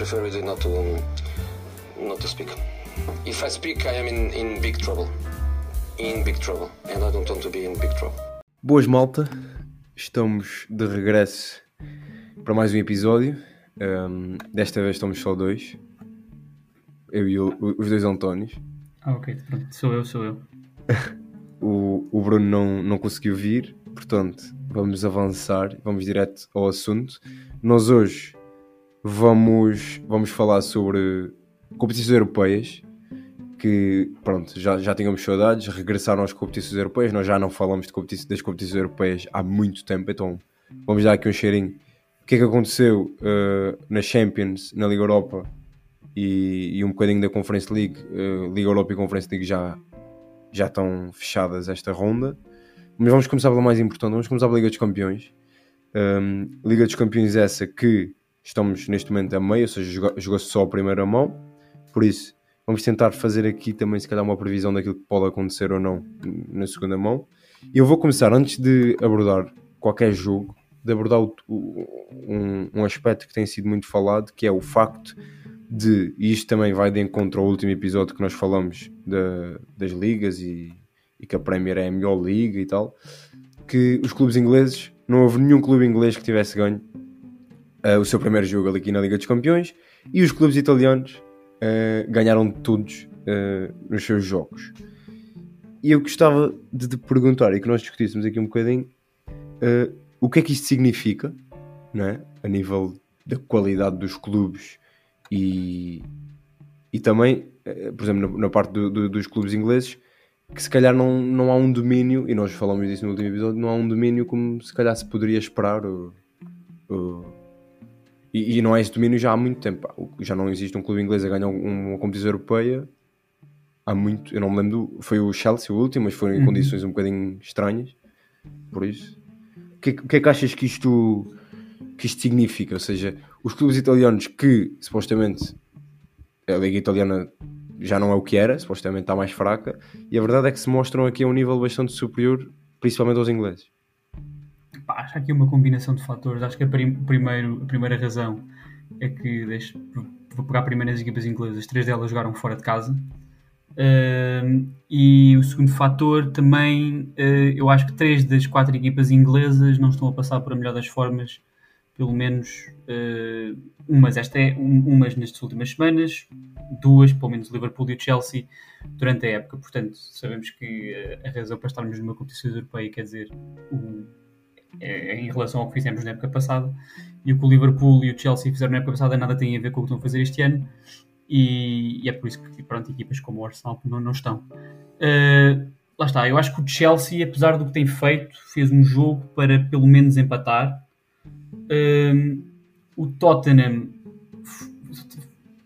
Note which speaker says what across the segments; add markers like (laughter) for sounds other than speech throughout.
Speaker 1: prefer really not to not to speak. If I speak, I am in, in big trouble. In big trouble, and I don't want to be in big trouble.
Speaker 2: Boas malta, estamos de regresso para mais um episódio. Um, desta vez estamos só dois. Eu e o, os dois Antónios.
Speaker 3: Ah, ok, pronto, sou eu, sou eu. (laughs)
Speaker 2: o, o Bruno não, não conseguiu vir, portanto, vamos avançar, vamos direto ao assunto. Nós hoje vamos, vamos falar sobre competições europeias, que pronto, já, já tínhamos saudades, regressaram às competições europeias, nós já não falamos de competições, das competições europeias há muito tempo, então vamos dar aqui um cheirinho. O que é que aconteceu uh, na Champions, na Liga Europa e, e um bocadinho da Conference League, uh, Liga Europa e Conference League já, já estão fechadas esta ronda. Mas vamos começar pela mais importante, vamos começar pela Liga dos Campeões. Um, Liga dos Campeões essa que estamos neste momento a meio, ou seja, jogou-se só a primeira mão. Por isso, vamos tentar fazer aqui também, se calhar, uma previsão daquilo que pode acontecer ou não na segunda mão. E eu vou começar, antes de abordar qualquer jogo, de abordar o, um, um aspecto que tem sido muito falado, que é o facto de, e isto também vai de encontro ao último episódio que nós falamos das ligas e, e, que a Premier é a melhor liga e tal, que os clubes ingleses, não houve nenhum clube inglês que tivesse ganho uh, o seu primeiro jogo aqui na Liga dos Campeões e os clubes italianos uh, ganharam todos uh, nos seus jogos. E eu gostava de te perguntar e que nós discutíssemos aqui um bocadinho o que é que isto significa, né? a nível da qualidade dos clubes e, e também, por exemplo, na, na parte do, do, dos clubes ingleses, que se calhar não, não há um domínio, e nós falamos disso no último episódio, não há um domínio como se calhar se poderia esperar. Ou, ou, e, e, não há esse domínio já há muito tempo. Já não existe um clube inglês a ganhar uma competição europeia há muito. Eu não me lembro, foi o Chelsea o último, mas foram em uhum. condições um bocadinho estranhas. Por isso, o que, que é que achas que isto, que isto significa? Ou seja, os clubes italianos que supostamente a Liga Italiana já não é o que era, supostamente está mais fraca, e a verdade é que se mostram aqui a um nível bastante superior, principalmente aos ingleses.
Speaker 3: Acho aqui uma combinação de fatores. Acho que a, prim primeiro, a primeira razão é que, vou pegar primeiro as equipas inglesas, três delas jogaram fora de casa. Uh, e o segundo fator também, uh, eu acho que três das quatro equipas inglesas não estão a passar por a melhor das formas pelo menos uh, umas, esta é, um, umas nestas últimas semanas, duas, pelo menos Liverpool e Chelsea, durante a época. Portanto, sabemos que uh, a razão para estarmos numa competição europeia quer dizer o, em relação ao que fizemos na época passada, e o que o Liverpool e o Chelsea fizeram na época passada nada tem a ver com o que estão a fazer este ano, e, e é por isso que pronto, equipas como o Arsenal não, não estão. Uh, lá está, eu acho que o Chelsea, apesar do que tem feito, fez um jogo para pelo menos empatar. Um, o Tottenham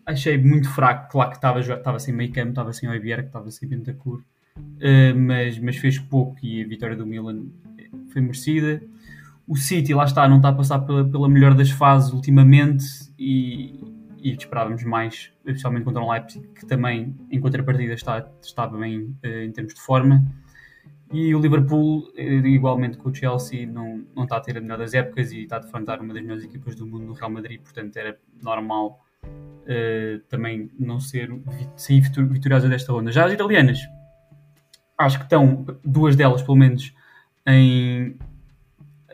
Speaker 3: achei muito fraco, claro que estava, estava sem meio campo, estava sem o Ibier, que estava sem Bentancur, uh, mas, mas fez pouco e a vitória do Milan foi merecida. O City, lá está, não está a passar pela, pela melhor das fases ultimamente e, e esperávamos mais, especialmente contra o Leipzig, que também, em contrapartida, está, está bem uh, em termos de forma. E o Liverpool, eh, igualmente com o Chelsea, não, não está a ter a melhor das épocas e está a defrontar uma das melhores equipas do mundo no Real Madrid, portanto era normal uh, também não ser sair vitoriosa desta ronda. Já as italianas, acho que estão, duas delas pelo menos, em.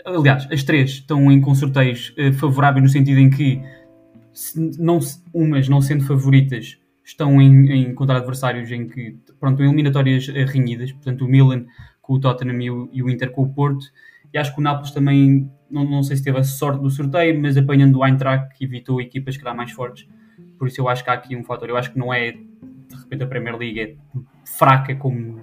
Speaker 3: Aliás, as três estão em com sorteios uh, favoráveis no sentido em que, não, umas não sendo favoritas, estão em, em contra adversários em que, pronto, eliminatórias renhidas, portanto o Milan com o Tottenham e o, e o Inter com o Porto, e acho que o Nápoles também, não, não sei se teve a sorte do sorteio, mas apanhando o Eintracht evitou equipas que eram mais fortes, por isso eu acho que há aqui um fator, eu acho que não é, de repente a Premier League é fraca como,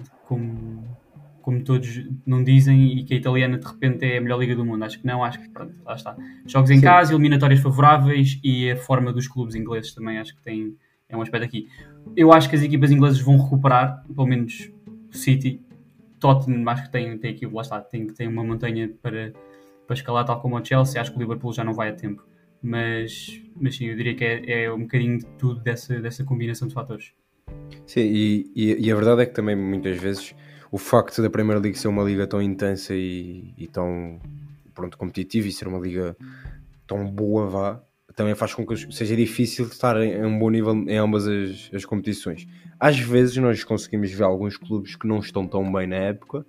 Speaker 3: como todos não dizem, e que a italiana de repente é a melhor liga do mundo, acho que não, acho que pronto, lá está. Jogos em Sim. casa, eliminatórias favoráveis e a forma dos clubes ingleses também acho que tem é um aspecto aqui. Eu acho que as equipas inglesas vão recuperar, pelo menos o City, Tottenham, acho que tem, tem aqui, lá está, tem, tem uma montanha para, para escalar, tal como o Chelsea. Acho que o Liverpool já não vai a tempo. Mas, mas sim, eu diria que é, é um bocadinho de tudo dessa, dessa combinação de fatores.
Speaker 2: Sim, e, e, e, a verdade é que também muitas vezes o facto da Premier League ser uma liga tão intensa e, e tão pronto, competitiva e ser uma liga tão boa, vá, também faz com que seja difícil estar em um bom nível em ambas as, as competições. Às vezes nós conseguimos ver alguns clubes que não estão tão bem na época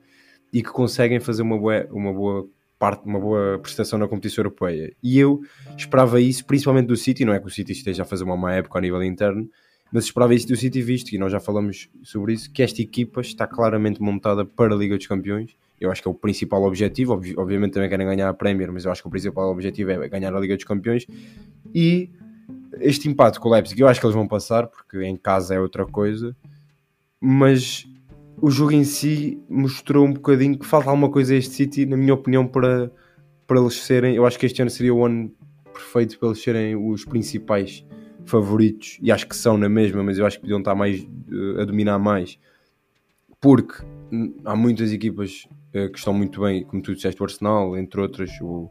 Speaker 2: e que conseguem fazer uma boa, uma boa parte, uma boa prestação na competição europeia. E eu esperava isso, principalmente do City, não é que o City esteja a fazer uma má época a nível interno, mas esperava isso do City, visto, e nós já falamos sobre isso, que esta equipa está claramente montada para a Liga dos Campeões. Eu acho que é o principal objetivo. obviamente também querem ganhar a Premier, mas eu acho que o principal objetivo é ganhar a Liga dos Campeões. E este empate com o Leipzig, eu acho que eles vão passar, porque em casa é outra coisa. Mas o jogo em si mostrou um bocadinho que falta alguma coisa a este City, na minha opinião, para, para eles serem. Eu acho que este ano seria o ano perfeito para eles serem os principais favoritos, e acho que são na mesma, mas eu acho que podiam estar mais uh, a dominar mais, porque há muitas equipas uh, que estão muito bem, como tu disseste, o Arsenal, entre outras, o,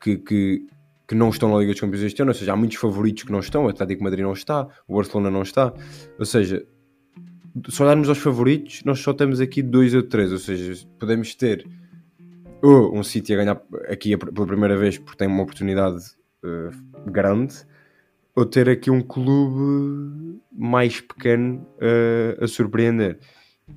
Speaker 2: que, que, que, não estão na Liga dos Campeões este ano, ou seja, há muitos favoritos que não estão, o Atlético Madrid não está, o Barcelona não está, ou seja, se olharmos aos favoritos, nós só temos aqui dois ou três, ou seja, podemos ter ou um City a ganhar aqui pela primeira vez porque tem uma oportunidade uh, grande, ou ter aqui um clube mais pequeno uh, a surpreender.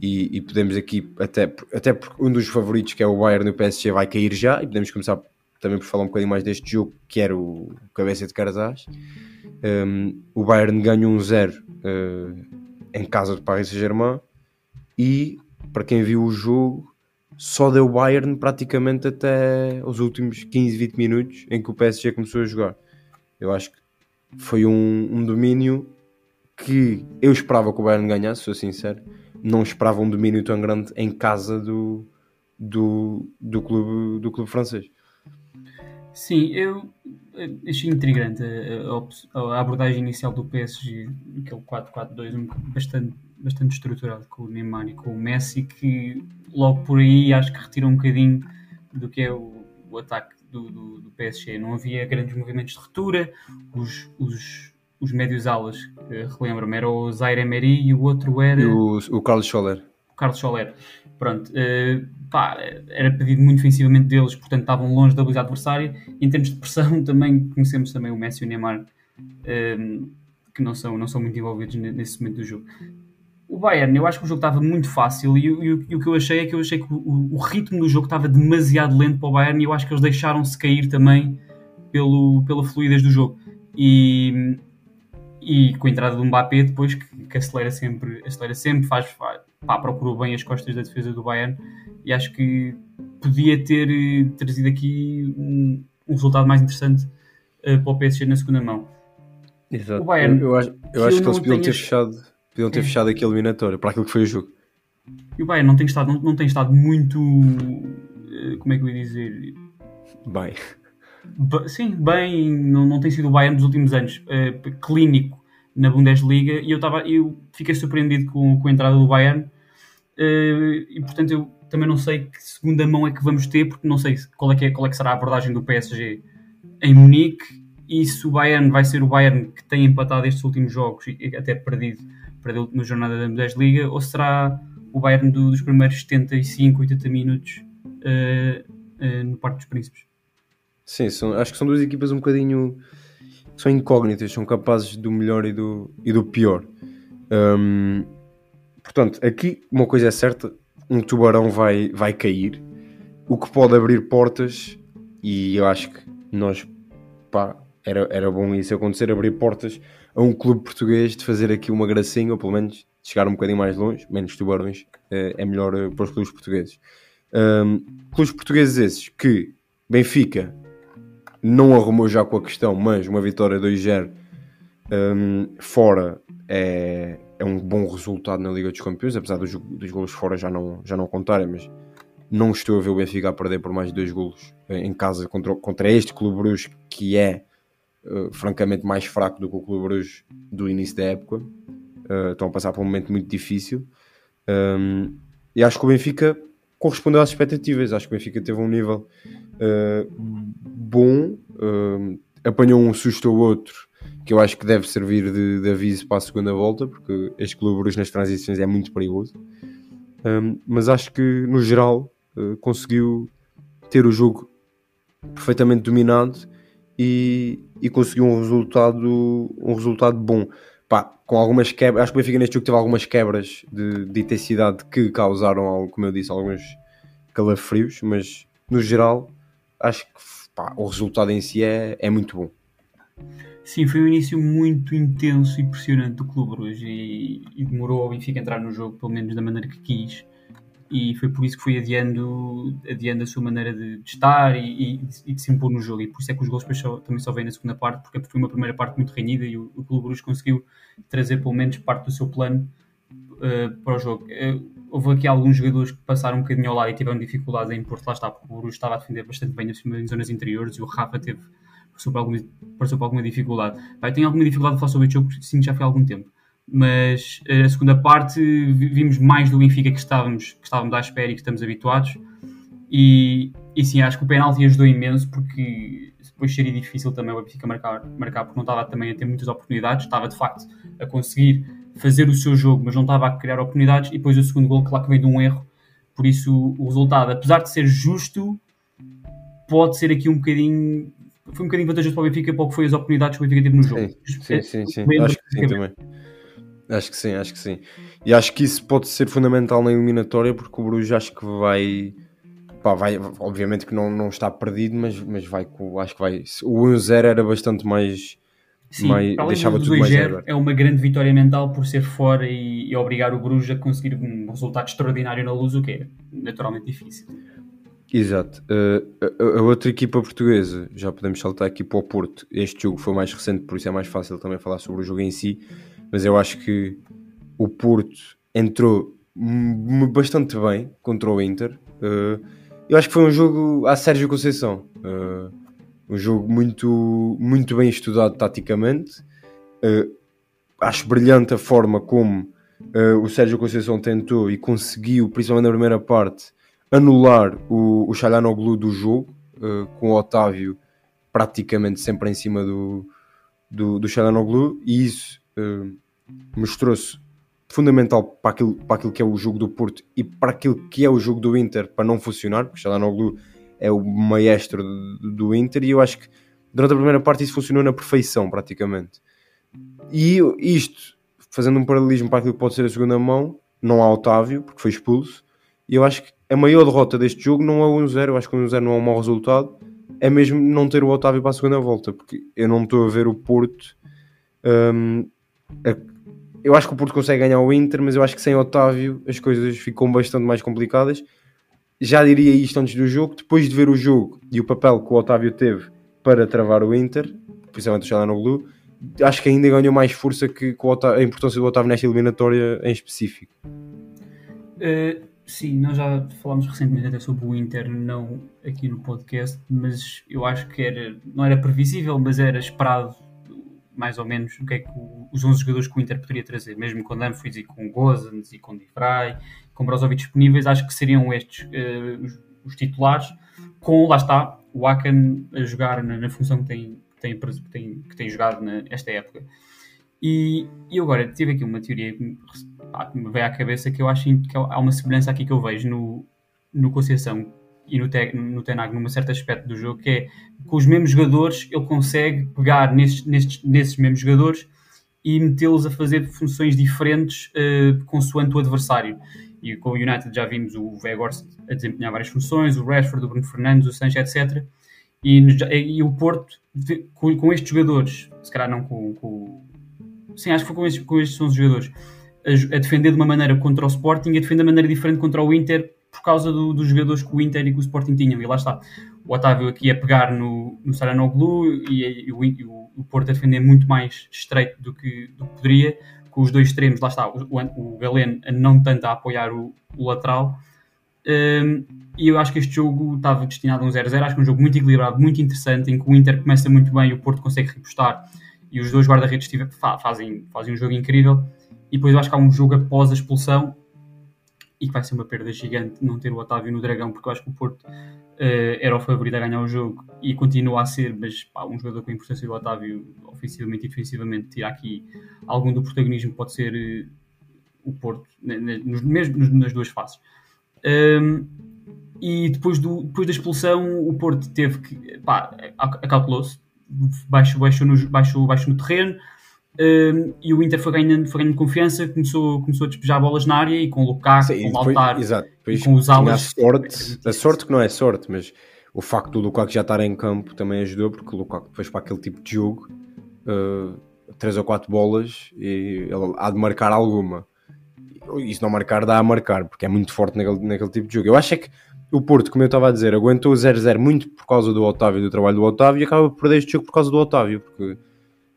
Speaker 2: E, e, podemos aqui, até, até porque um dos favoritos, que é o Bayern no PSG, vai cair já, e podemos começar também por falar um bocadinho mais deste jogo, que era o cabeça de cartaz. Um, o Bayern ganha um 0 uh, em casa do Paris Saint-Germain, e para quem viu o jogo, só deu Bayern praticamente até os últimos 15, 20 minutos em que o PSG começou a jogar. Eu acho que foi um, um domínio que eu esperava que o Bayern ganhasse, sou sincero. Não esperava um domínio tão grande em casa do, do, do, clube, do clube francês.
Speaker 3: Sim, eu achei intrigante a, a, abordagem inicial do PSG, aquele 4-4-2, bastante, bastante estruturado com o Neymar e com o Messi, que logo por aí acho que retira um bocadinho do que é o, o ataque do, do, do, PSG. Não havia grandes movimentos de ruptura, os, os, os médios alas, relembro-me, era o Zaire Emery e o outro era...
Speaker 2: E o, o Carlos Scholler.
Speaker 3: O Carlos Scholler. Pronto, uh, pá, era pedido muito ofensivamente deles, portanto estavam longe da habilidade adversária. Em termos de pressão, (laughs) também conhecemos também o Messi e o Neymar, uh, que não são, não são muito envolvidos nesse momento do jogo o Bayern, eu acho que o jogo estava muito fácil e, e, e, o que eu achei é que eu achei que o, o, ritmo do jogo estava demasiado lento para o Bayern e eu acho que eles deixaram-se cair também pelo, pela fluidez do jogo. E, e com a entrada do Mbappé depois que, que acelera sempre, acelera sempre, faz, faz pá, procurou bem as costas da defesa do Bayern e acho que podia ter eh, trazido aqui um, um resultado mais interessante uh, para o PSG na segunda mão.
Speaker 2: Exato. O Bayern, eu, eu acho, eu acho que eles podiam ter fechado Podiam ter é. fechado aqui a eliminatória para aquilo que foi o jogo.
Speaker 3: E o Bayern não tem estado, não, não tem estado muito. Eh, como é que eu ia dizer?
Speaker 2: Bem.
Speaker 3: Sim, bem. Não, não tem sido o Bayern dos últimos anos. Uh, clínico na Bundesliga e eu, tava, eu fiquei surpreendido com, com a entrada do Bayern. Uh, e portanto eu também não sei que segunda mão é que vamos ter, porque não sei qual é que, é, qual é que será a abordagem do PSG em Munique e se o Bayern vai ser o Bayern que tem empatado estes últimos jogos e até perdido para a última jornada da Bundesliga, ou será o Bayern do, dos primeiros 75, 80 minutos uh, uh, no Parque dos Príncipes?
Speaker 2: Sim, são, acho que são duas equipas um bocadinho são incógnitas, são capazes do melhor e do, e do pior. Um, portanto, aqui uma coisa é certa: um tubarão vai, vai cair, o que pode abrir portas, e eu acho que nós pá, era, era bom isso acontecer, abrir portas a um clube português de fazer aqui uma gracinha, ou pelo menos chegar um bocadinho mais longe, menos tubarões, é, é melhor eh, para os clubes portugueses. Um, clubes portugueses esses que Benfica não arrumou já com a questão, mas uma vitória 2-0 um, fora é, é um bom resultado na Liga dos Campeões, apesar dos, dos golos fora já não, já não contarem, mas não estou a ver o Benfica a perder por mais de dois golos eh, em casa contra, contra este Clube Bruges que é uh, francamente mais fraco do que o Clube Bruges do início da época. Uh, estão a passar por um momento muito difícil. Um, e acho que o Benfica correspondeu às expectativas. Acho que o Benfica teve um nível uh, bom, apanhou um susto ou outro que eu acho que deve servir de, de aviso para a segunda volta, porque este Clube Bruges nas transições é muito perigoso. Um, mas acho que no geral conseguiu ter o jogo perfeitamente dominado e, e conseguiu um resultado, um resultado bom. Pá, com algumas quebras, acho que o Benfica neste jogo teve algumas quebras de, de intensidade que causaram, como eu disse, alguns calafrios, mas no geral acho que pá, o resultado em si é, é muito bom.
Speaker 3: Sim, foi um início muito intenso e impressionante do clube hoje e, e demorou ao Benfica entrar no jogo, pelo menos da maneira que quis e foi por isso que foi adiando, adiando a sua maneira de, de estar e, e, e, de se impor no jogo. E por isso é que os gols só, também só vêm na segunda parte, porque foi uma primeira parte muito renhida e o, o Clube Bruges conseguiu trazer pelo menos parte do seu plano uh, para o jogo. Uh, houve aqui alguns jogadores que passaram um bocadinho ao lado e tiveram dificuldades em impor lá está, porque o Bruges estava a defender bastante bem em zonas interiores e o Rafa teve, passou por alguma, passou por alguma dificuldade. Vai, tenho alguma dificuldade de falar sobre o jogo, porque sim, já foi há algum tempo mas eh, a segunda parte vimos mais do Benfica que estávamos, que estávamos à espera e que estamos habituados. E, e sim, acho que o penalti ajudou imenso porque depois seria difícil também o Benfica marcar, marcar porque não estava também a ter muitas oportunidades, estava de facto a conseguir fazer o seu jogo, mas não estava a criar oportunidades. E depois o segundo gol, claro que veio de um erro, por isso o resultado, apesar de ser justo, pode ser aqui um bocadinho. Foi um bocadinho vantajoso para o Benfica para o que foi as oportunidades que o Benfica teve no jogo.
Speaker 2: Sim, sim, sim. sim. Acho que sim também. Acho que sim, acho que sim. E acho que isso pode ser fundamental na eliminatória porque o Bruges acho que vai. Pá, vai obviamente que não, não está perdido, mas, mas vai acho que vai. O 1-0 era bastante mais.
Speaker 3: Sim, mais, deixava tudo mais é uma grande vitória mental por ser fora e, e, obrigar o Bruges a conseguir um resultado extraordinário na luz, o que é naturalmente difícil.
Speaker 2: Exato. Uh, a, a, outra equipa portuguesa, já podemos saltar aqui para o Porto. Este jogo foi mais recente, por isso é mais fácil também falar sobre o jogo em si mas eu acho que o Porto entrou bastante bem contra o Inter. Uh, eu acho que foi um jogo a Sérgio Conceição. Uh, um jogo muito, muito bem estudado taticamente. Uh, acho brilhante a forma como o Sérgio Conceição tentou e conseguiu, principalmente na primeira parte, anular o, o Xalanoglu do jogo, com o Otávio praticamente sempre em cima do, do, do Xalanoglu, e isso mostrou-se fundamental para aquilo, para aquilo que é o jogo do Porto e para aquilo que é o jogo do Inter para não funcionar, porque Xalanoglu é o maestro do, Inter e eu acho que durante a primeira parte isso funcionou na perfeição praticamente. E isto, fazendo um paralelismo para aquilo que pode ser a segunda mão, não há Otávio, porque foi expulso, e eu acho que a maior derrota deste jogo não é o 1-0, eu acho que o 1-0 não é um mau resultado, é mesmo não ter o Otávio para a segunda volta, porque eu não estou a ver o Porto um, eu acho que o Porto consegue ganhar o Inter, mas eu acho que sem Otávio as coisas ficam bastante mais complicadas. Já diria isto antes do jogo, depois de ver o jogo e o papel que o Otávio teve para travar o Inter, principalmente o Blue, acho que ainda ganhou mais força que, a importância do Otávio nesta eliminatória em específico.
Speaker 3: Uh, sim, nós já falámos recentemente até sobre o Inter, não aqui no podcast, mas eu acho que era, não era previsível, mas era esperado mais ou menos o que é que os 11 jogadores que o Inter poderia trazer, mesmo com Dumfries e com Gozans e com Divray, com Brozovic disponíveis, acho que seriam estes uh, os, os, titulares, com, lá está, o Akan a jogar na, na função que tem, que tem, que tem, que tem jogado nesta época. E, e agora tive aqui uma teoria que me, que me veio à cabeça que eu acho que há uma semelhança aqui que eu vejo no, no Conceição e no, no Tenag num certo aspecto do jogo, que é com os mesmos jogadores ele consegue pegar nesses, nesses, nesses mesmos jogadores e metê-los a fazer funções diferentes uh, consoante o adversário. E com o United já vimos o Weghorst a desempenhar várias funções, o Rashford, o Bruno Fernandes, o Sanchez, etc. E, e o Porto, com, com, estes jogadores, se calhar não com, com... Sim, acho que foi com estes, com estes 11 jogadores, a, a, defender de uma maneira contra o Sporting e a defender de uma maneira diferente contra o Inter por causa do, dos jogadores que o Inter e que o Sporting tinham. E lá está. O Otávio aqui a pegar no, no Saranoglu e, e, o, e o, o Porto a defender muito mais estreito do que, do que poderia, com os dois extremos, lá está, o, o Galeno não tanto a apoiar o, o lateral. Um, e eu acho que este jogo estava destinado a um 0-0. Acho que é um jogo muito equilibrado, muito interessante, em que o Inter começa muito bem e o Porto consegue repostar. E os dois guarda-redes fazem, fazem um jogo incrível. E depois eu acho que há um jogo após a expulsão e que vai ser uma perda gigante não ter o Otávio no Dragão, porque eu acho que o Porto uh, era o favorito a ganhar o jogo e continua a ser, mas pá, um jogador com a importância do Otávio, ofensivamente e defensivamente, tira aqui algum do protagonismo, pode ser uh, o Porto, nos, mesmo nas duas fases. Um, e depois, do, depois da expulsão, o Porto teve que. pá, acautelou-se, baixo, baixo, no, baixo, baixo no terreno. Um, e o Inter foi ganhando, foi ganhando confiança, começou, começou a despejar bolas na área e com o Lukaku, Sim, com o Lautaro,
Speaker 2: exato,
Speaker 3: e com os alas.
Speaker 2: A sorte, a sorte que não é sorte, mas o facto do Lukaku já estar em campo também ajudou, porque o Lukaku depois para aquele tipo de jogo, uh, três ou quatro bolas e ele há de marcar alguma. E se não marcar, dá a marcar, porque é muito forte naquele, naquele tipo de jogo. Eu acho é que o Porto, como eu estava a dizer, aguentou o 0-0 muito por causa do Otávio e do trabalho do Otávio e acaba por perder este jogo por causa do Otávio, porque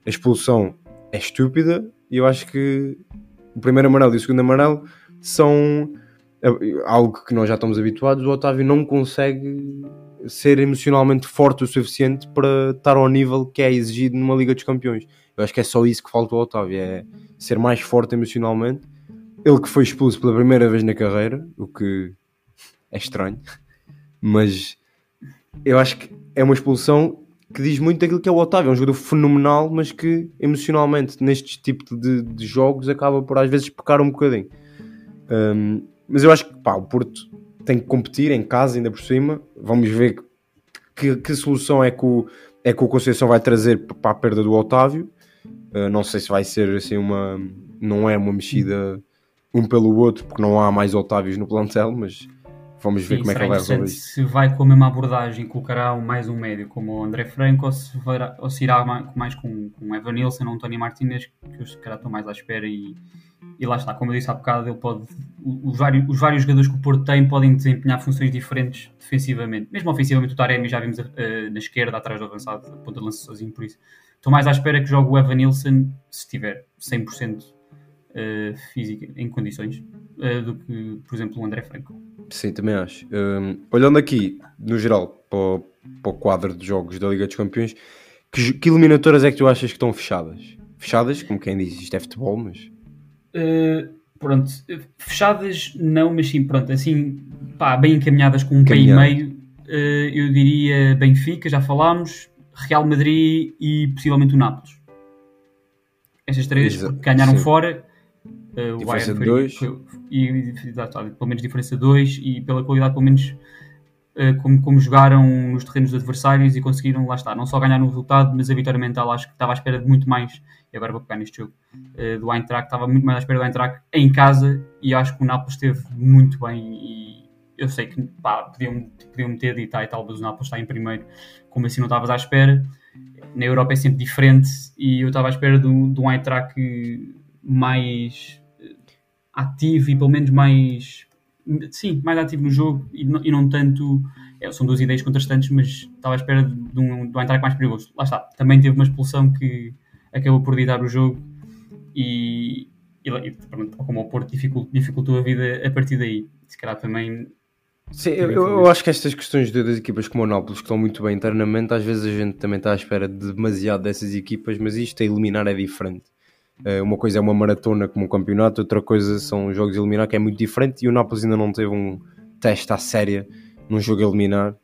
Speaker 2: a expulsão é estúpida e eu acho que o primeiro amarelo e o segundo amarelo são eh, algo que nós já estamos habituados. O Otávio não consegue ser emocionalmente forte o suficiente para estar ao nível que é exigido numa Liga dos Campeões. Eu acho que é só isso que falta ao Otávio, é ser mais forte emocionalmente. Ele que foi expulso pela primeira vez na carreira, o que é estranho, mas eu acho que é uma expulsão que diz muito daquilo que é o Otávio. É um jogador fenomenal, mas que emocionalmente, neste tipo de, de jogos, acaba por às vezes pecar um bocadinho. Um, mas eu acho que pá, o Porto tem que competir em casa, ainda por cima. Vamos ver que, que solução é que, o, é que o Conceição vai trazer para a perda do Otávio. Uh, não sei se vai ser assim uma. Não é uma mexida um pelo outro, porque não há mais Otávios no plantel, mas Vamos ver Sim, como é que ele vai resolver isso.
Speaker 3: Se vai com a mesma abordagem, colocará mais um médio como o André Franco ou se, vai, ou se irá mais com, com Evan Nilsson ou António Martinez, que os caras estão mais à espera e, e lá está, como eu disse há bocado, ele pode, os, vários, os vários jogadores que o Porto tem podem desempenhar funções diferentes defensivamente. Mesmo ofensivamente, o Taremi já vimos uh, na esquerda, atrás do avançado, a ponta de lança sozinho, por isso. Estou mais à espera que jogue o Evan Nilsson, se estiver 100% uh, física, em condições, uh, do que, por exemplo, o André Franco.
Speaker 2: Sim, também acho. Um, olhando aqui, no geral, para o, para o, quadro de jogos da Liga dos Campeões, que, que, eliminatórias é que tu achas que estão fechadas? Fechadas, como quem diz, isto é futebol, mas.
Speaker 3: Uh, pronto, fechadas não, mas sim, pronto, assim, pá, bem encaminhadas com um pé e meio, uh, eu diria Benfica, já falámos, Real Madrid e possivelmente o Nápoles. Estas três ganharam sim. fora
Speaker 2: Uh, diferença de 2.
Speaker 3: E, pelo menos diferença 2 e pela qualidade, pelo menos, uh, como, como jogaram nos terrenos dos adversários e conseguiram, lá estar, não só ganhar no resultado, mas a vitória mental, acho que estava à espera de muito mais, e agora vou pegar neste jogo, uh, do Eintracht, estava muito mais à espera do Eintracht em casa e acho que o Nápoles esteve muito bem e eu sei que pá, podiam, podiam ter dito, e talvez o Nápoles está em primeiro, como assim não estavas à espera. Na Europa é sempre diferente e eu estava à espera de um Eintracht mais ativo e pelo menos mais sim, mais ativo no jogo e não, e não tanto é, são duas ideias contrastantes, mas estava à espera de, de um, de um ataque mais perigoso. Lá está, também teve uma expulsão que acabou por ditar o jogo e, e, e pronto, como o Porto dificultou, dificultou a vida a partir daí. Se calhar também
Speaker 2: Sim, eu, eu, acho que estas questões de, das equipas como o Nápoles que estão muito bem internamente, às vezes a gente também está à espera de demasiado dessas equipas, mas isto a eliminar é diferente. Eh, uma coisa é uma maratona como um campeonato, outra coisa são jogos a eliminar, que é muito diferente. E o Nápoles ainda não teve um teste à séria num jogo a eliminar.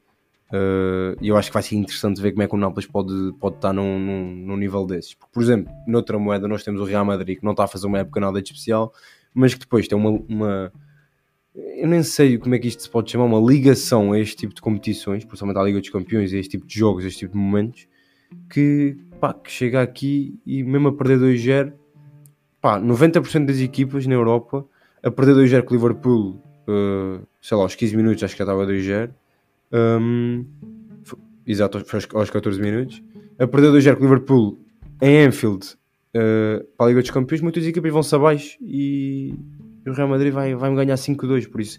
Speaker 2: Eh, e eu acho que vai ser interessante ver como é que o Nápoles pode, pode estar num, num, num nível desses. Porque, por exemplo, noutra moeda nós temos o Real Madrid, que não está a fazer uma época nada de especial, mas que depois tem uma, uma eu nem sei como é que isto se pode chamar, uma ligação a este tipo de competições, principalmente à Liga dos Campeões, a este tipo de jogos, a este tipo de momentos, que, pá, que chega aqui e mesmo a perder 2-0 pá, 90% das equipas na Europa a perder 2-0 com o Liverpool, uh, sei lá, aos 15 minutos acho que já estava 2-0. Um, exato, aos 14 minutos. A perder 2-0 com o Liverpool em Anfield uh, para a Liga dos Campeões, muitas equipas vão-se abaixo e o Real Madrid vai, vai ganhar 5-2. Por isso,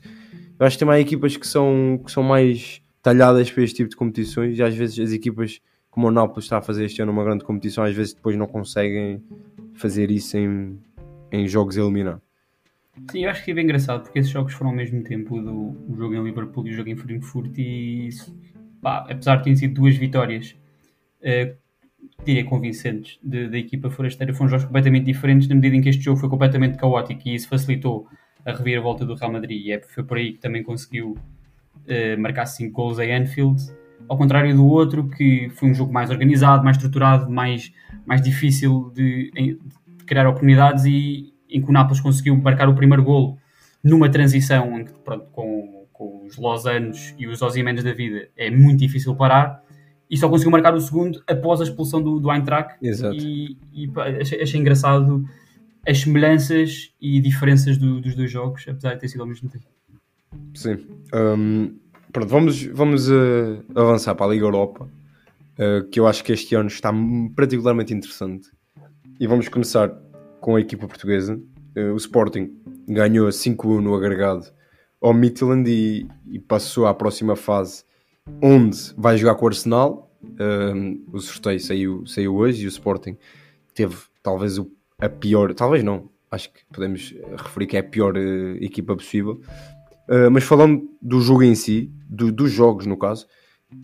Speaker 2: eu acho que tem mais equipas que são, que são mais talhadas para este tipo de competições e às vezes as equipas como o Nápoles está a fazer este ano uma grande competição, às vezes depois não conseguem fazer isso em, em jogos a eliminar.
Speaker 3: Sim, eu acho que é bem engraçado porque esses jogos foram ao mesmo tempo do o jogo em Liverpool e o jogo em Frankfurt e pá, apesar de terem sido duas vitórias uh, diria convincentes da equipa forasteira, foram jogos completamente diferentes na medida em que este jogo foi completamente caótico e isso facilitou a reviravolta do Real Madrid e é, foi por aí que também conseguiu uh, marcar 5 gols em Anfield ao contrário do outro, que foi um jogo mais organizado, mais estruturado, mais, mais difícil de, de criar oportunidades e em que o Nápoles conseguiu marcar o primeiro golo numa transição em que, pronto, com, com os Losanos e os Osimendes da vida é muito difícil parar e só conseguiu marcar o segundo após a expulsão do, do Eintracht.
Speaker 2: Exato.
Speaker 3: E, e achei, achei engraçado as semelhanças e diferenças do- dos dois jogos, apesar de ter sido ao mesmo tempo.
Speaker 2: Sim. Hum, pronto, vamos, vamos eh, avançar para a Liga Europa, eh, que eu acho que este ano está particularmente interessante. E vamos começar com a equipa portuguesa. Eh, o Sporting ganhou 5-1 no agregado ao Midtjylland e, e passou à próxima fase, onde vai jogar com o Arsenal. Hum, o sorteio saiu, saiu hoje e o Sporting teve talvez o- a pior, talvez não, acho que podemos referir que é a pior equipa possível. Uh, mas falando do jogo em si, do- dos jogos no caso,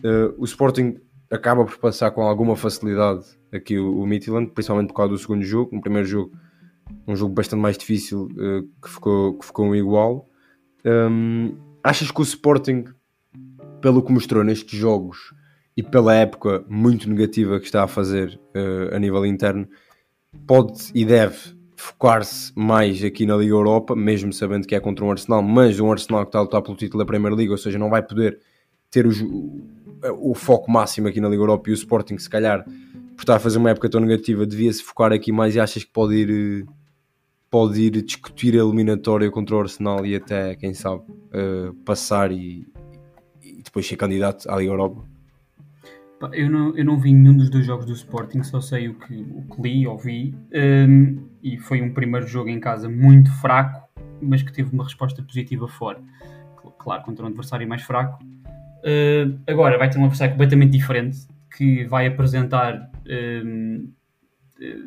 Speaker 2: uh, o Sporting acaba por passar com alguma facilidade aqui o, o Midtjylland, principalmente por causa do segundo jogo. No primeiro jogo, um jogo bastante mais difícil uh, que, ficou, que ficou igual. Um, achas que o Sporting, pelo que mostrou nestes jogos e pela época muito negativa que está a fazer a nível interno, pode e deve focar-se mais aqui na Liga Europa, mesmo sabendo que é contra um Arsenal, mas um Arsenal que está a lutar pelo título da Primeira Liga, ou seja, não vai poder ter o, o foco máximo aqui na Liga Europa e o Sporting, se calhar, por estar a fazer uma época tão negativa, devia-se focar aqui mais e achas que pode ir, eh, pode ir discutir a eliminatória contra o Arsenal e até, quem sabe, eh, passar e, e depois ser candidato à Liga Europa?
Speaker 3: Eu não, eu não vi nenhum dos dois jogos do Sporting, só sei o que, o que li ou vi. hum, e foi um primeiro jogo em casa muito fraco, mas que teve uma resposta positiva fora. Cl- Claro, contra um adversário mais fraco. Uh, agora vai ter um adversário completamente diferente, que vai apresentar eh,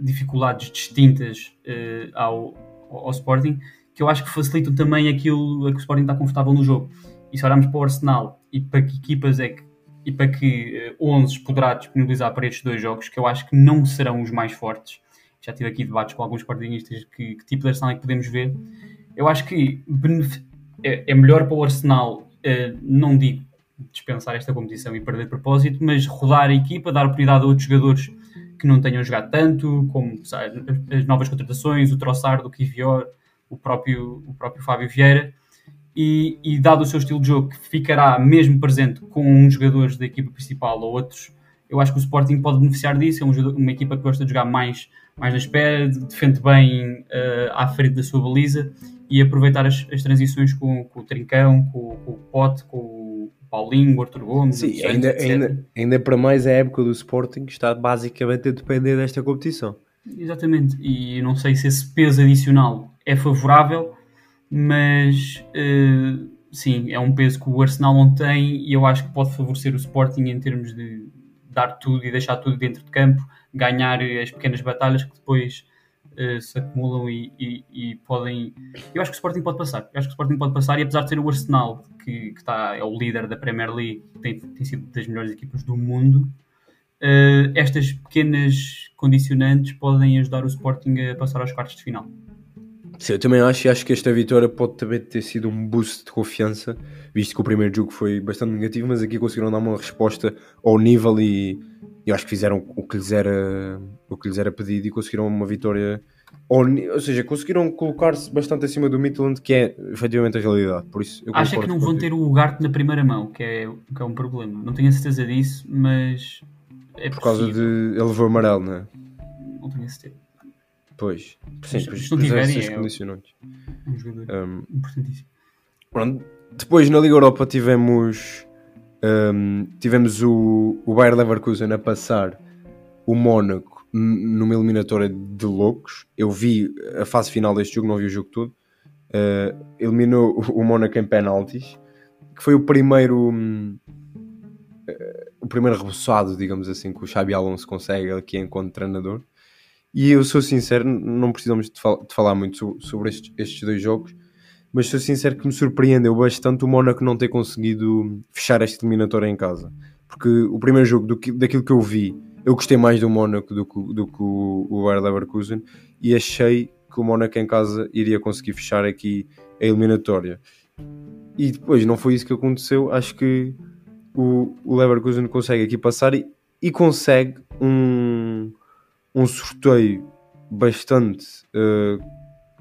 Speaker 3: dificuldades distintas eh, ao, ao Sporting, que eu acho que facilitam também aquilo a que o Sporting está confortável no jogo. E se olharmos para o Arsenal e para que equipas é que e para que eh, 11 poderá disponibilizar para estes dois jogos, que eu acho que não serão os mais fortes. Já tive aqui debates com alguns sportingistas que, que tipo de Arsenal é que podemos ver. Eu acho que é, é melhor para o Arsenal, eh, não digo dispensar esta competição e perder propósito, mas rodar a equipa, dar oportunidade a outros jogadores que não tenham jogado tanto, como sabe, as- as novas contratações, o Trossard, o Kivior, o próprio, o próprio Fábio Vieira e, e dado o seu estilo de jogo que ficará mesmo presente com uns jogadores da equipa principal ou outros, eu acho que o Sporting pode beneficiar disso. É um uma equipa que gosta de jogar mais, mais na espera, de- defende bem eh, à frente da sua baliza e aproveitar as, as transições com, com o Trincão, com, com o Pote, com o Paulinho, o Arthur Gomes,
Speaker 2: Sim,
Speaker 3: Santos,
Speaker 2: ainda,
Speaker 3: etc.
Speaker 2: ainda, ainda para mais a época do Sporting está basicamente a depender desta competição.
Speaker 3: Exatamente, e não sei se esse peso adicional é favorável, mas eh, sim, é um peso que o Arsenal não tem e eu acho que pode favorecer o Sporting em termos de dar tudo e deixar tudo dentro de campo, ganhar as pequenas batalhas que depois eh, se acumulam e, e- e podem. Eu acho que o Sporting pode passar. Eu acho que o Sporting pode passar e apesar de ser o Arsenal que, que está, é o líder da Premier League, tem, tem sido das melhores equipas do mundo. eh, estas pequenas condicionantes podem ajudar o Sporting a passar aos quartos de final.
Speaker 2: Sim, eu também acho e acho que esta vitória pode também ter sido um boost de confiança, visto que o primeiro jogo foi bastante negativo, mas aqui conseguiram dar uma resposta ao nível e eu acho que fizeram o que lhes era, o que lhes era pedido e conseguiram uma vitória, ao ou seja, conseguiram colocar-se bastante acima do Midland, que é efetivamente a realidade. Por isso, eu
Speaker 3: Acha que não vão ter o Ugarte na primeira mão, que é, que é um problema. Não tenho a certeza disso, mas é
Speaker 2: Por causa de
Speaker 3: possível.
Speaker 2: ele levou amarelo, não é?
Speaker 3: Não tenho a certeza.
Speaker 2: Pois, sim,
Speaker 3: Se-
Speaker 2: pois,
Speaker 3: se tiverem, é-
Speaker 2: condicionantes.
Speaker 3: Um jogador
Speaker 2: Um,
Speaker 3: importantíssimo.
Speaker 2: Pronto. Depois na Liga Europa tivemos hum, tivemos o, o Bayer Leverkusen a passar o Mónaco numa eliminatória de loucos. Eu vi a fase final deste jogo, não vi o jogo todo. Uh, eliminou o, o Mónaco em penaltis, que foi o primeiro hum, eh, o primeiro reboçado, digamos assim, que o Xabi Alonso consegue aqui enquanto treinador. E eu sou sincero, não precisamos de, fal- de falar muito so- sobre estes, estes dois jogos, mas sou sincero que me surpreendeu bastante o Mónaco não ter conseguido fechar esta eliminatória em casa. Porque o primeiro jogo, do que- daquilo que eu vi, eu gostei mais do Mónaco do que, do que o, o Leverkusen e achei que o Mónaco em casa iria conseguir fechar aqui a eliminatória. E depois não foi isso que aconteceu. Acho que o, o Leverkusen consegue aqui passar e, e consegue um, um sorteio bastante eh,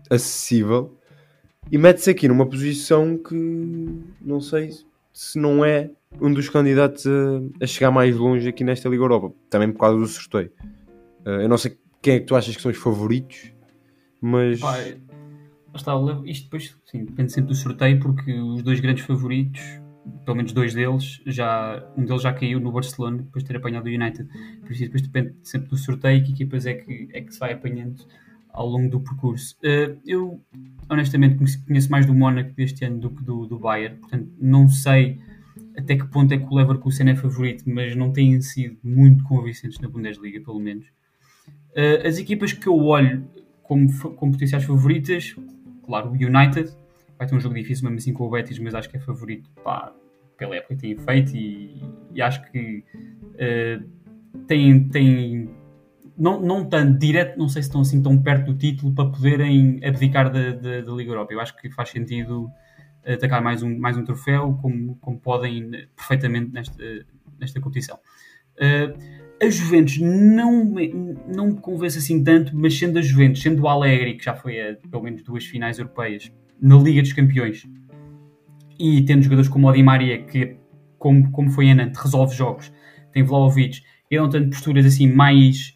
Speaker 2: acessível e mete-se aqui numa posição que não sei se não é um dos candidatos a, a, chegar mais longe aqui nesta Liga Europa, também por causa do sorteio. Uh, eu não sei quem é que tu achas que são os favoritos, mas.
Speaker 3: Pai, está, isto depois sim, depende sempre do sorteio, porque os dois grandes favoritos, pelo menos dois deles, já, um deles já caiu no Barcelona depois de ter apanhado o United. Por isso depois depende sempre do sorteio que equipas é que, é que se vai apanhando ao longo do percurso. Uh, eu honestamente conheço mais do Mónaco deste ano do que do, do Bayern, portanto não sei até que ponto é que o Leverkusen é favorito, mas não têm sido muito convincentes na Bundesliga, pelo menos. Uh, as equipas que eu olho como, como potenciais favoritas, claro, o United vai ter um jogo difícil mesmo assim com o Betis, mas acho que é favorito pá, pela época que tem feito e, e acho que uh, tem, tem não, não tanto direto, não sei se estão assim tão perto do título para poderem abdicar da, da, da Liga Europa. Eu acho que faz sentido atacar mais um, mais um troféu, como, como podem perfeitamente nesta, nesta competição. Uh, a Juventus não não me convence assim tanto, mas sendo a Juventus, sendo o Alegre, que já foi a pelo menos duas finais europeias, na Liga dos Campeões, e tendo jogadores como o Di Maria, que, como, como foi em Nantes, resolve jogos, tem Vlaovic, e não tanto posturas assim mais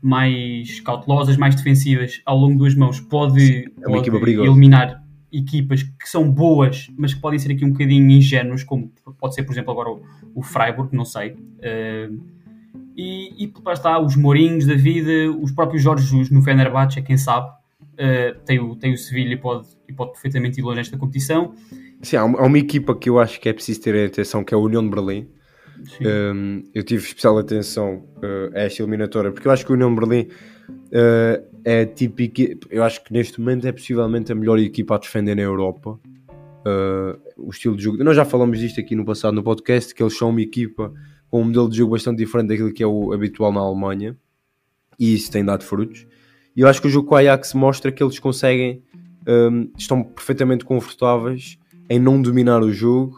Speaker 3: mais cautelosas, mais defensivas ao longo das mãos, pode, é pode eliminar equipas que são boas, mas que podem ser aqui um bocadinho ingênuos, como pode ser, por exemplo, agora o, o Freiburg, não sei. Uh, e, e lá está, os Mourinhos da vida, os próprios Jorge Jesus no Fenerbahçe, quem sabe. Uh, tem, o, tem o Sevilha e pode, e pode perfeitamente ir longe nesta competição.
Speaker 2: Sim, há uma, há uma equipa que eu acho que é preciso ter atenção, que é a União de Berlim um, eu tive especial atenção uh, a esta eliminatória porque eu acho que o União Berlim uh, é típico. Eu acho que neste momento é possivelmente a melhor equipa a defender na Europa. Uh, o estilo de jogo. Nós já falamos disto aqui no passado no podcast, que eles são uma equipa com um modelo de jogo bastante diferente daquilo que é o habitual na Alemanha e isso tem dado frutos. E eu acho que o jogo com a Ajax mostra que eles conseguem, um, estão perfeitamente confortáveis em não dominar o jogo,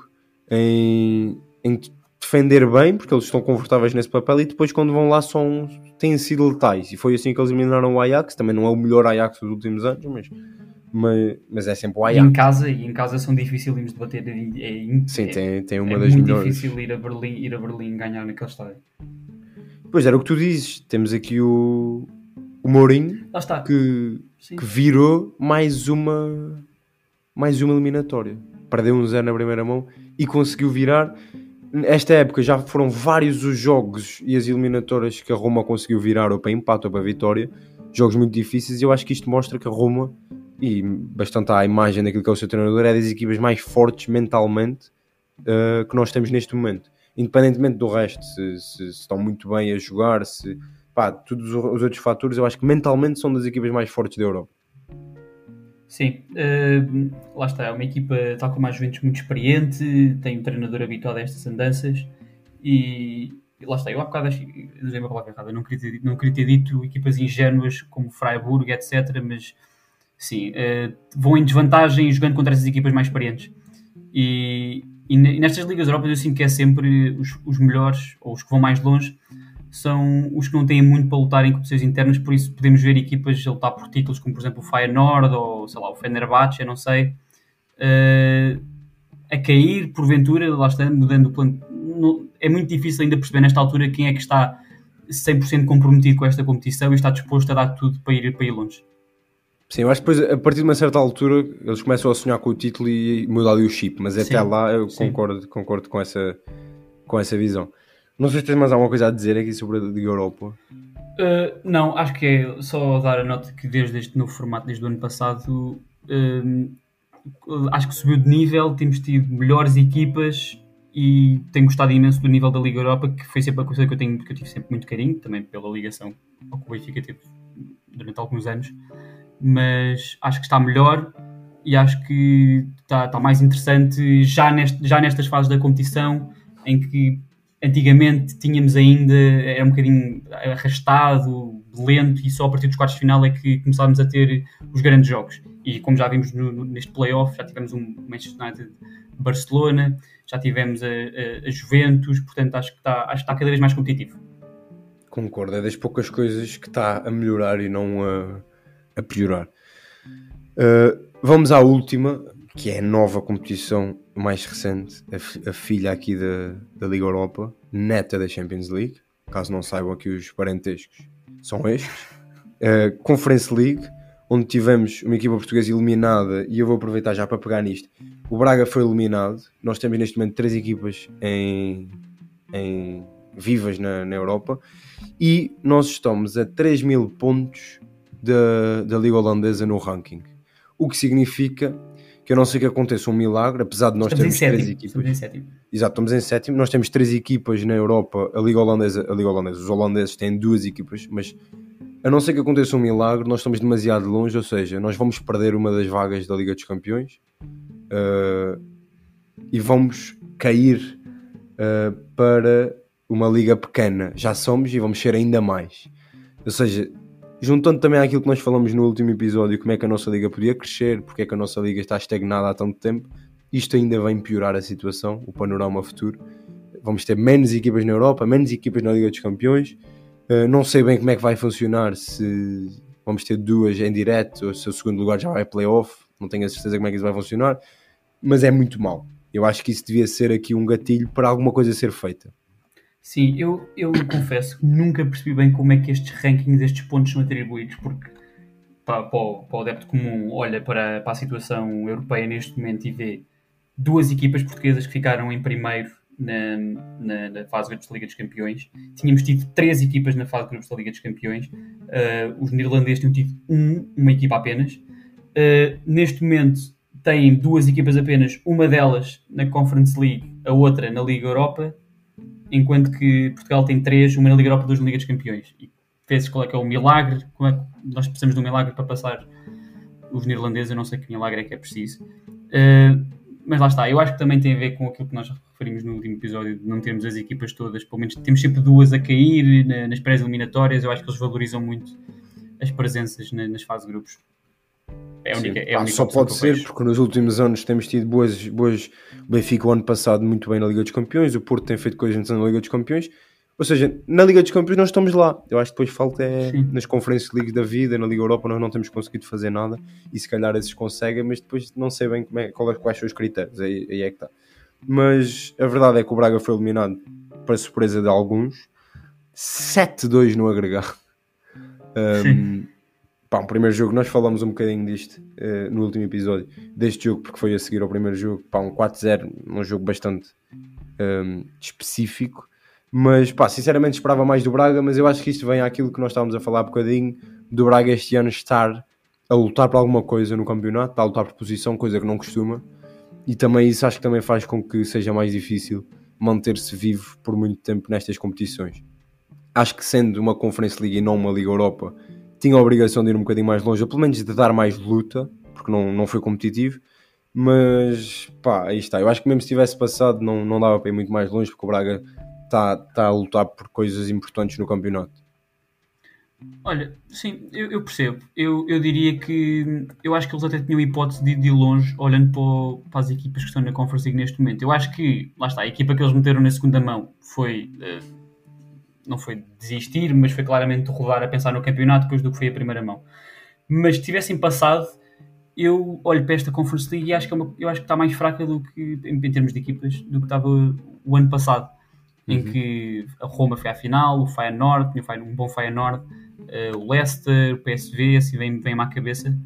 Speaker 2: em, em defender bem, porque eles estão confortáveis nesse papel, e depois quando vão lá são, têm sido letais. E foi assim que eles eliminaram o Ajax, também não é o melhor Ajax dos últimos anos, mas, mas, mas é sempre o Ajax.
Speaker 3: E em casa, e em casa são difíceis de bater. É, é,
Speaker 2: Sim, tem, tem uma
Speaker 3: é
Speaker 2: das
Speaker 3: muito
Speaker 2: melhores.
Speaker 3: difícil ir a Berlim, ir a Berlim ganhar naquele estádio.
Speaker 2: Pois era o que tu dizes, temos aqui o, o Mourinho que, que virou mais uma mais uma eliminatória. Perdeu um zero na primeira mão e conseguiu virar esta época já foram vários os jogos e as eliminatórias que a Roma conseguiu virar ou para empate ou para vitória, jogos muito difíceis, e eu acho que isto mostra que a Roma, e bastante à imagem daquilo que é o seu treinador, é das equipas mais fortes mentalmente uh, que nós temos neste momento. Independentemente do resto, se, se, se estão muito bem a jogar, se pá, todos os outros fatores, eu acho que mentalmente são das equipas mais fortes da Europa.
Speaker 3: Sim, uh, lá está, é uma equipa, tal como a Juventus, muito experiente, tem um treinador habituado a estas andanças e, lá está, eu há bocado usei uma palavra errada, não queria, ter, não queria ter dito equipas ingênuas como Freiburg, etc, mas sim, uh, vão em desvantagem jogando contra essas equipas mais experientes e, e nestas ligas Europas eu sinto que é sempre os, os melhores, ou os que vão mais longe, são os que não têm muito para lutar em competições internas, por isso podemos ver equipas a lutar por títulos, como por exemplo o Feyenoord ou sei lá, o Fenerbahçe, não sei, uh, a cair porventura, lá está, mudando o plano. é muito difícil ainda perceber nesta altura quem é que está 100% comprometido com esta competição e está disposto a dar tudo para ir, para ir longe.
Speaker 2: Sim, eu acho que depois, a partir de uma certa altura, eles começam a sonhar com o título e mudar ali o chip, mas até sim, lá eu concordo, concordo com, essa, com essa visão. Não sei se tens mais alguma coisa a dizer aqui sobre a Liga Europa.
Speaker 3: Uh, não, acho que é só dar a nota que desde este novo formato, desde o ano passado, uh, acho que subiu de nível, temos tido melhores equipas e tenho gostado imenso do nível da Liga Europa, que foi sempre a coisa que eu, tenho, que eu tive sempre muito carinho, também pela ligação ao que o Benfica teve durante alguns anos, mas acho que está melhor e acho que está, está mais interessante já, neste, já nestas fases da competição em que antigamente tínhamos ainda, era um bocadinho arrastado, lento, e só a partir dos quartos de final é que começámos a ter os grandes jogos. E como já vimos no, no, neste playoff, já tivemos um Manchester United Barcelona, já tivemos a, a, a, Juventus, portanto acho que, está, acho que está cada vez mais competitivo.
Speaker 2: Concordo, é das poucas coisas que está a melhorar e não a, a piorar. Uh, vamos à última, que é a nova competição mais recente, a, a filha aqui da, da Liga Europa, neta da Champions League, caso não saibam aqui os parentescos, são estes. (laughs) Uh, Conference League, onde tivemos uma equipa portuguesa eliminada, e eu vou aproveitar já para pegar nisto. O Braga foi eliminado, nós temos neste momento três equipas em, em vivas na, na Europa, e nós estamos a 3 mil pontos da, da Liga Holandesa no ranking. O que significa que eu não sei que aconteça um milagre, apesar de nós
Speaker 3: Estamos
Speaker 2: termos três
Speaker 3: sétimo.
Speaker 2: equipas.
Speaker 3: Estamos em sétimo.
Speaker 2: Exato, estamos em sétimo. Nós temos três equipas na Europa. A Liga Holandesa, a Liga Holandesa, os holandeses têm duas equipas, mas a não ser que aconteça um milagre, nós estamos demasiado longe, ou seja, nós vamos perder uma das vagas da Liga dos Campeões uh, e vamos cair uh, para uma liga pequena. Já somos e vamos ser ainda mais. Ou seja, juntando também àquilo que nós falamos no último episódio, como é que a nossa liga podia crescer, porque é que a nossa liga está estagnada há tanto tempo, isto ainda vai piorar a situação, o panorama futuro. Vamos ter menos equipas na Europa, menos equipas na Liga dos Campeões. Uh, não sei bem como é que vai funcionar, se vamos ter duas em direto ou se o segundo lugar já vai playoff. Não tenho a certeza como é que isso vai funcionar, mas é muito mal. Eu acho que isso devia ser aqui um gatilho para alguma coisa ser feita.
Speaker 3: Sim, eu, eu confesso que nunca percebi bem como é que estes rankings, estes pontos são atribuídos, porque para, para, o, para o adepto comum olha para, para a situação europeia neste momento e vê duas equipas portuguesas que ficaram em primeiro na, na, na fase de grupos da Liga dos Campeões. Tínhamos tido três equipas na fase de grupos da Liga dos Campeões. Uh, os neerlandeses tinham tido um, uma equipa apenas. Uh, neste momento têm duas equipas apenas, uma delas na Conference League, a outra na Liga Europa, enquanto que Portugal tem três, uma na Liga Europa duas na Liga dos Campeões. E vê qual é que é o milagre, como é que nós precisamos de um milagre para passar os neerlandeses, eu não sei que milagre é que é preciso. Uh, mas lá está, eu acho que também tem a ver com aquilo que nós referimos no último episódio, de não termos as equipas todas, pelo menos temos sempre duas a cair na, nas pré-eliminatórias, eu acho que eles valorizam muito as presenças na, nas fases grupos. É a única,
Speaker 2: Sim,
Speaker 3: é a única
Speaker 2: só pode ser
Speaker 3: vejo.
Speaker 2: porque nos últimos anos temos tido boas, boas. O Benfica, o ano passado, muito bem na Liga dos Campeões. O Porto tem feito coisas na Liga dos Campeões. Ou seja, na Liga dos Campeões nós estamos lá. Eu acho que depois falta é
Speaker 3: Sim.
Speaker 2: nas Conferências League da vida, na Liga Europa, nós não temos conseguido fazer nada. E se calhar esses conseguem, mas depois não sei bem como é, qual é- quais são os critérios. Aí, aí é que está. Mas a verdade é que o Braga foi eliminado, para surpresa de alguns, 7-2 no agregado. (laughs) Um, pá, um primeiro jogo, nós falamos um bocadinho disto eh, no último episódio, deste jogo, porque foi a seguir ao primeiro jogo, pá, um 4-0, um jogo bastante um, específico, mas pá, sinceramente esperava mais do Braga, mas eu acho que isto vem àquilo que nós estávamos a falar há bocadinho, do Braga este ano estar a lutar por alguma coisa no campeonato, está a lutar por posição, coisa que não costuma, e também isso acho que também faz com que seja mais difícil manter-se vivo por muito tempo nestas competições. Acho que sendo uma Conference League e não uma Liga Europa, tinha a obrigação de ir um bocadinho mais longe, ou pelo menos de dar mais luta, porque não, não foi competitivo. Mas pá, aí está. Eu acho que mesmo se tivesse passado, não, não dava para ir muito mais longe, porque o Braga está tá a lutar por coisas importantes no campeonato.
Speaker 3: Olha, sim, eu, eu percebo. Eu, eu diria que eu acho que eles até tinham hipótese de, de ir longe olhando para, para as equipas que estão na Conference League neste momento. Eu acho que, lá está, a equipa que eles meteram na segunda mão foi. eh, não foi desistir, mas foi claramente rodar a pensar no campeonato depois do que foi a primeira mão. Mas se tivessem passado, eu olho para esta Conference League e acho que, é uma- eu acho que está mais fraca do que, em, em termos de equipas, do que estava o ano passado, em que a Roma foi à final, o Feyenoord, tinha um bom Feyenoord, eh, o Leicester, o PSV, assim vem- vem-me à cabeça.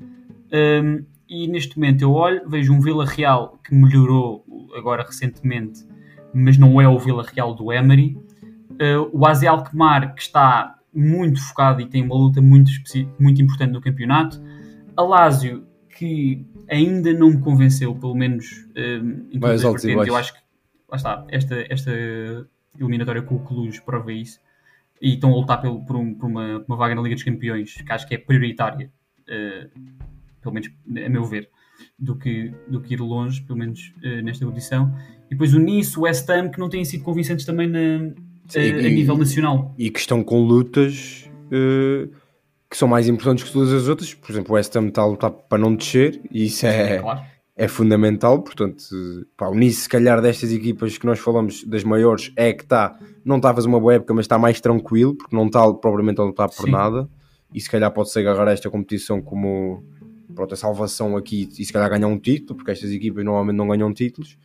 Speaker 3: Um, e neste momento eu olho, vejo um Vila Real que melhorou agora recentemente, mas não é o Vila Real do Emery. Uh, o AZ Alkmaar que está muito focado e tem uma luta muito, muito importante no campeonato. A Lazio que ainda não me convenceu, pelo menos um, em
Speaker 2: Vai altos e.
Speaker 3: Eu acho que lá está, esta, esta eliminatória com o Cluj prova isso e estão a lutar pelo- por, um- por uma, uma vaga na Liga dos Campeões que acho que é prioritária, uh, pelo menos a meu ver, do que, do que ir longe, pelo menos uh, nesta edição. E depois o Nice, o West Ham, que não têm sido convincentes também na,
Speaker 2: Sim,
Speaker 3: a, a
Speaker 2: e-
Speaker 3: nível nacional.
Speaker 2: E que estão com lutas eh, que são mais importantes que todas as outras. Por exemplo, o West Ham está a lutar para não descer, e isso é,
Speaker 3: claro.
Speaker 2: é fundamental. Portanto, pá, o Nice, se calhar, destas equipas que nós falamos, das maiores, é que está, não está a fazer uma boa época, mas está mais tranquilo, porque não está propriamente a lutar por
Speaker 3: Sim.
Speaker 2: nada. E se calhar pode-se agarrar esta competição como pronto, a salvação aqui e se calhar ganhar um título, porque estas equipas normalmente não ganham títulos.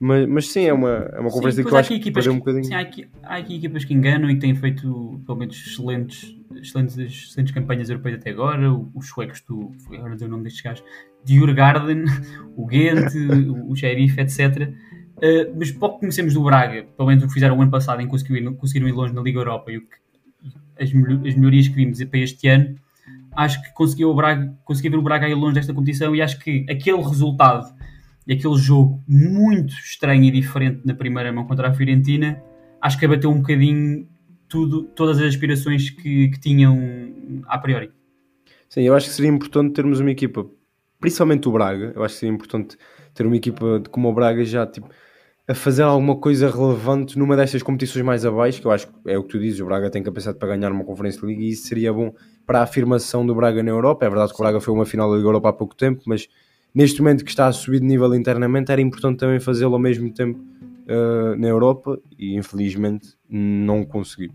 Speaker 2: Mas, mas sim, é uma, é uma conferência
Speaker 3: sim,
Speaker 2: que eu
Speaker 3: há
Speaker 2: acho que perdeu um bocadinho.
Speaker 3: sim, há, aqui, há aqui equipas que enganam e que têm feito, pelo menos, excelentes, excelentes, excelentes campanhas europeias até agora. Os suecos, fui agora dizer o nome destes gajos, de Jurgarden, o Ghent, o, Sheriff, etc. Uh, mas pouco conhecemos do Braga, pelo menos o que fizeram o ano passado em conseguir ir- conseguiram ir longe na Liga Europa e o que, as, as melhorias que vimos para este ano, acho que conseguiu o Braga, consegui ver o Braga ir longe desta competição e acho que aquele resultado aquele jogo muito estranho e diferente na primeira mão contra a Fiorentina, acho que abateu um bocadinho tudo, todas as aspirações que, que tinham a priori.
Speaker 2: Sim, eu acho que seria importante termos uma equipa, principalmente o Braga, eu acho que seria importante ter uma equipa de- como o Braga já tipo, a fazer alguma coisa relevante numa destas competições mais abaixo, que eu acho que é o que tu dizes, o Braga tem capacidade para ganhar uma Conferência League e isso seria bom para a afirmação do Braga na Europa. É verdade que o Braga foi uma final da Liga Europa há pouco tempo, mas neste momento que está a subir de nível internamente era importante também fazê-lo ao mesmo tempo eh, na Europa e infelizmente não conseguiu.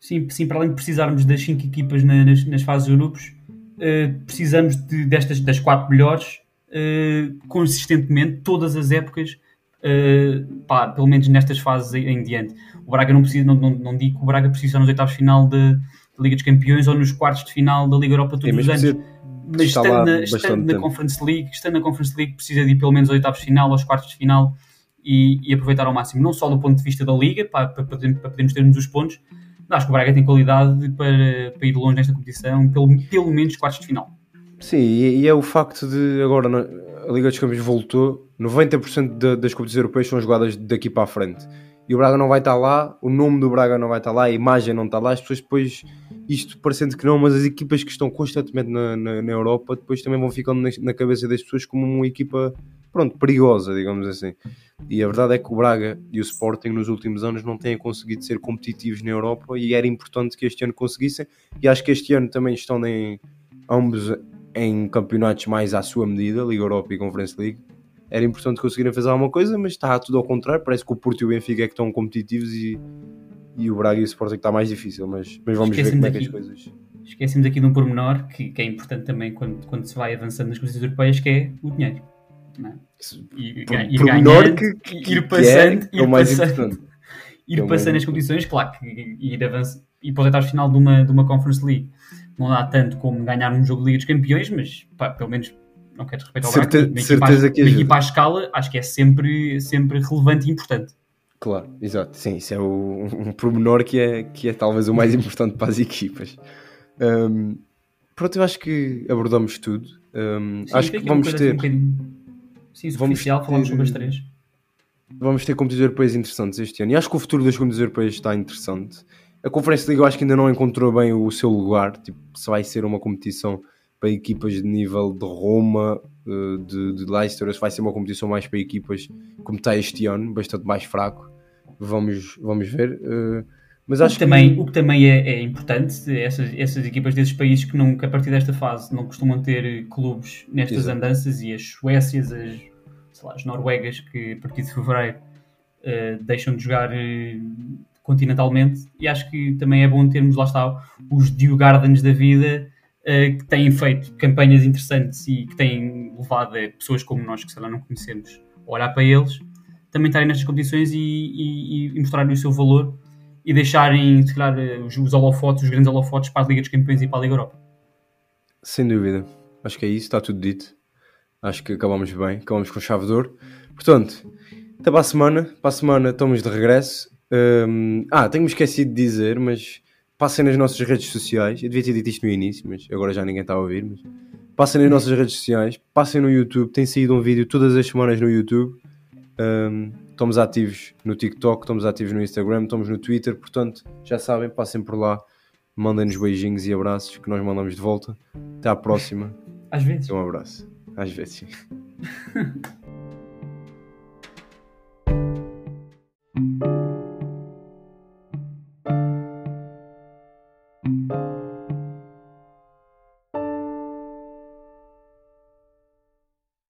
Speaker 3: Sim, sim, para além de precisarmos das 5 equipas na- nas, nas fases de grupos, eh, precisamos de, destas das 4 melhores eh, consistentemente, todas as épocas, pá, pelo menos nestas fases em, em diante. O Braga não precisa, não, não, não digo que o Braga precisa nos oitavos de final da Liga dos Campeões ou nos quartos de final da Liga Europa todos
Speaker 2: mas
Speaker 3: os anos.
Speaker 2: precisa
Speaker 3: Mas estando, na, estando na. Conference League, estando na Conference League, precisa de ir pelo menos aos oitavos de final, aos quartos de final e, e aproveitar ao máximo, não só do ponto de vista da Liga, para, para, podermos- para podermos termos os pontos, mas acho que o Braga tem qualidade para, para ir longe nesta competição, pelo, pelo menos quartos de final.
Speaker 2: Sim, e, e é o facto de agora a Liga dos Campeões voltou, 90% da- das competições europeias são jogadas daqui para a frente. E o Braga não vai estar lá, o nome do Braga não vai estar lá, a imagem não está lá, as pessoas depois, isto parecendo que não, mas as equipas que estão constantemente na, na, na Europa depois também vão ficando na, na cabeça das pessoas como uma equipa, pronto, perigosa, digamos assim. E a verdade é que o Braga e o Sporting nos últimos anos não têm conseguido ser competitivos na Europa e era importante que este ano conseguissem. E acho que este ano também estão em, ambos em campeonatos mais à sua medida, Liga Europa e Conference League. Era importante conseguirem fazer alguma coisa, mas está tudo ao contrário. Parece que o Porto e o Benfica é que estão competitivos e, e o Braga e o Sporting está mais difícil. Mas, mas vamos ver como é que as
Speaker 3: daqui.
Speaker 2: coisas.
Speaker 3: Esquecemos aqui de um pormenor que, que é importante também quando, quando se vai avançando nas competições europeias, que é o dinheiro. não é? Ir,
Speaker 2: Por-
Speaker 3: ir
Speaker 2: pormenor
Speaker 3: ganhando,
Speaker 2: que- que-
Speaker 3: ir
Speaker 2: que é-
Speaker 3: passando,
Speaker 2: é o
Speaker 3: ir
Speaker 2: mais
Speaker 3: passando,
Speaker 2: importante. (laughs)
Speaker 3: ir
Speaker 2: é o
Speaker 3: passando as competições, claro que ir, avança, ir para os oitavos de final de uma, de uma Conference League não dá tanto como ganhar um jogo de Liga dos Campeões, mas pá, pelo menos não quero respeitar o Braga,
Speaker 2: Certe-
Speaker 3: uma equipa,
Speaker 2: certeza
Speaker 3: à-
Speaker 2: que ajuda.
Speaker 3: equipa à escala acho que é sempre, sempre relevante e importante.
Speaker 2: Claro, exato. Sim, isso é o, um pormenor que é, que é talvez o mais importante para as equipas. Um, pronto, eu acho que abordamos tudo. Um,
Speaker 3: Sim,
Speaker 2: acho que vamos ter.
Speaker 3: assim um sim, superficial, falamos sobre as três.
Speaker 2: Vamos ter competições europeias interessantes este ano. E acho que o futuro das competições europeias está interessante. A Conferência Liga eu acho que ainda não encontrou bem o seu lugar. Tipo, se vai ser uma competição para equipas de nível de Roma, eh, de, de Leicester, vai ser uma competição mais para equipas como está este ano, bastante mais fraco. Vamos, vamos ver. eh, mas
Speaker 3: O
Speaker 2: acho
Speaker 3: que, também, o que também é, é importante, essas, essas equipas desses países que, não, que a partir desta fase não costumam ter clubes nestas
Speaker 2: Exato.
Speaker 3: andanças e as Suécias, as, sei lá, as Noruegas, que a partir de fevereiro eh, deixam de jogar eh, continentalmente, e acho que também é bom termos, lá está, os Dew Gardens da vida eh, que têm feito campanhas interessantes e que têm levado a pessoas como nós, que se calhar não conhecemos, olhar para eles, também estarem nestas competições e, e, e mostrarem o seu valor e deixarem, se calhar, eh, os, os holofotes, os grandes holofotes para a Liga dos Campeões e para a Liga Europa.
Speaker 2: Sem dúvida. Acho que é isso, está tudo dito. Acho que acabamos bem, acabamos com chave de ouro. Portanto, até para a semana. Para a semana estamos de regresso. Hum, ah, tenho-me esquecido de dizer, mas passem nas nossas redes sociais. Eu devia ter dito isto no início, mas agora já ninguém está a ouvir. Mas passem nas nossas redes sociais, passem no YouTube. Tem saído um vídeo todas as semanas no YouTube. Hum, estamos ativos no TikTok, estamos ativos no Instagram, estamos no Twitter. Portanto, já sabem, passem por lá. Mandem-nos beijinhos e abraços que nós mandamos de volta. Até à próxima. (laughs)
Speaker 3: Às vezes.
Speaker 2: Um abraço. Às vezes. (laughs)